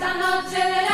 Esta noche